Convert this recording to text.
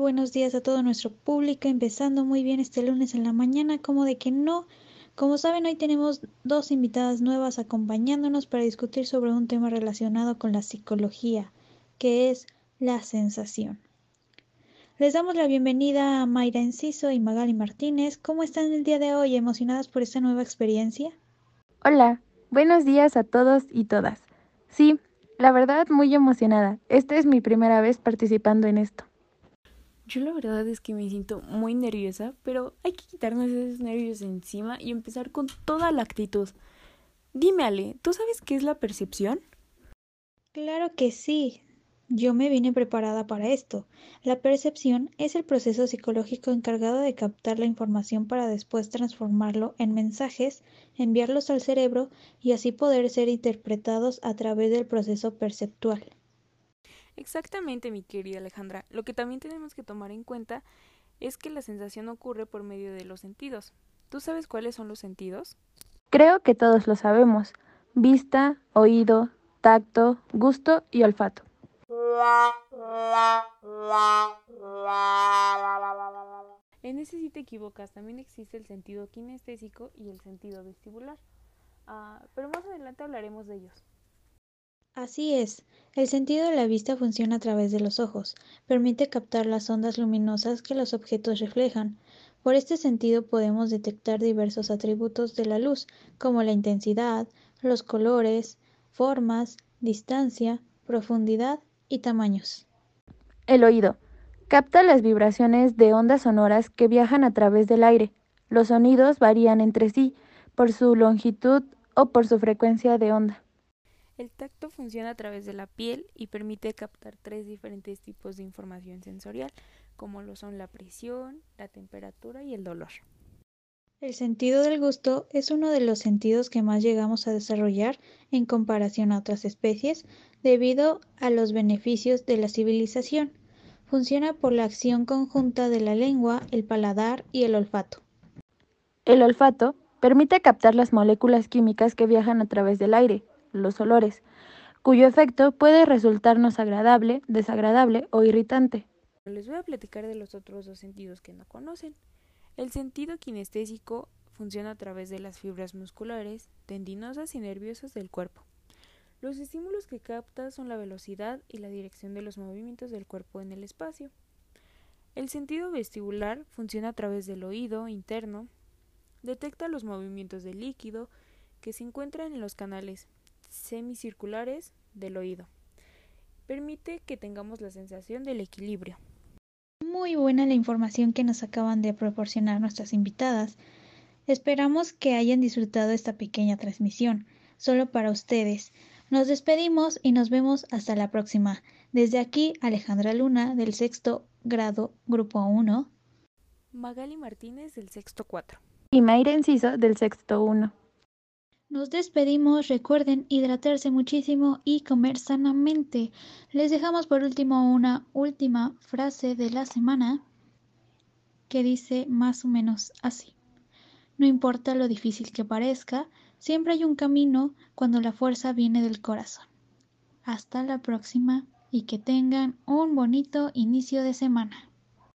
buenos días a todo nuestro público, empezando muy bien este lunes en la mañana, como de que no. Como saben, hoy tenemos dos invitadas nuevas acompañándonos para discutir sobre un tema relacionado con la psicología, que es la sensación. Les damos la bienvenida a Mayra Enciso y Magali Martínez. ¿Cómo están el día de hoy? ¿Emocionadas por esta nueva experiencia? Hola, buenos días a todos y todas. Sí, la verdad muy emocionada. Esta es mi primera vez participando en esto. Yo la verdad es que me siento muy nerviosa, pero hay que quitarnos esos nervios encima y empezar con toda la actitud. Dime, Ale, ¿tú sabes qué es la percepción? Claro que sí. Yo me vine preparada para esto. La percepción es el proceso psicológico encargado de captar la información para después transformarlo en mensajes, enviarlos al cerebro y así poder ser interpretados a través del proceso perceptual. Exactamente, mi querida Alejandra. Lo que también tenemos que tomar en cuenta es que la sensación ocurre por medio de los sentidos. ¿Tú sabes cuáles son los sentidos? Creo que todos lo sabemos. Vista, oído, tacto, gusto y olfato. En ese sí te equivocas, también existe el sentido kinestésico y el sentido vestibular. Ah, pero más adelante hablaremos de ellos. Así es, el sentido de la vista funciona a través de los ojos, permite captar las ondas luminosas que los objetos reflejan. Por este sentido podemos detectar diversos atributos de la luz, como la intensidad, los colores, formas, distancia, profundidad y tamaños. El oído. Capta las vibraciones de ondas sonoras que viajan a través del aire. Los sonidos varían entre sí por su longitud o por su frecuencia de onda. El tacto funciona a través de la piel y permite captar tres diferentes tipos de información sensorial, como lo son la presión, la temperatura y el dolor. El sentido del gusto es uno de los sentidos que más llegamos a desarrollar en comparación a otras especies debido a los beneficios de la civilización. Funciona por la acción conjunta de la lengua, el paladar y el olfato. El olfato permite captar las moléculas químicas que viajan a través del aire, los olores, cuyo efecto puede resultarnos agradable, desagradable o irritante. Les voy a platicar de los otros dos sentidos que no conocen. El sentido kinestésico funciona a través de las fibras musculares, tendinosas y nerviosas del cuerpo. Los estímulos que capta son la velocidad y la dirección de los movimientos del cuerpo en el espacio. El sentido vestibular funciona a través del oído interno, detecta los movimientos del líquido que se encuentran en los canales semicirculares del oído. Permite que tengamos la sensación del equilibrio. Muy buena la información que nos acaban de proporcionar nuestras invitadas. Esperamos que hayan disfrutado esta pequeña transmisión, solo para ustedes. Nos despedimos y nos vemos hasta la próxima. Desde aquí, Alejandra Luna, del sexto grado, grupo 1. Magali Martínez, del sexto 4. Y Mayra Enciso, del sexto 1. Nos despedimos, recuerden hidratarse muchísimo y comer sanamente. Les dejamos por último una última frase de la semana que dice más o menos así. No importa lo difícil que parezca, siempre hay un camino cuando la fuerza viene del corazón. Hasta la próxima y que tengan un bonito inicio de semana.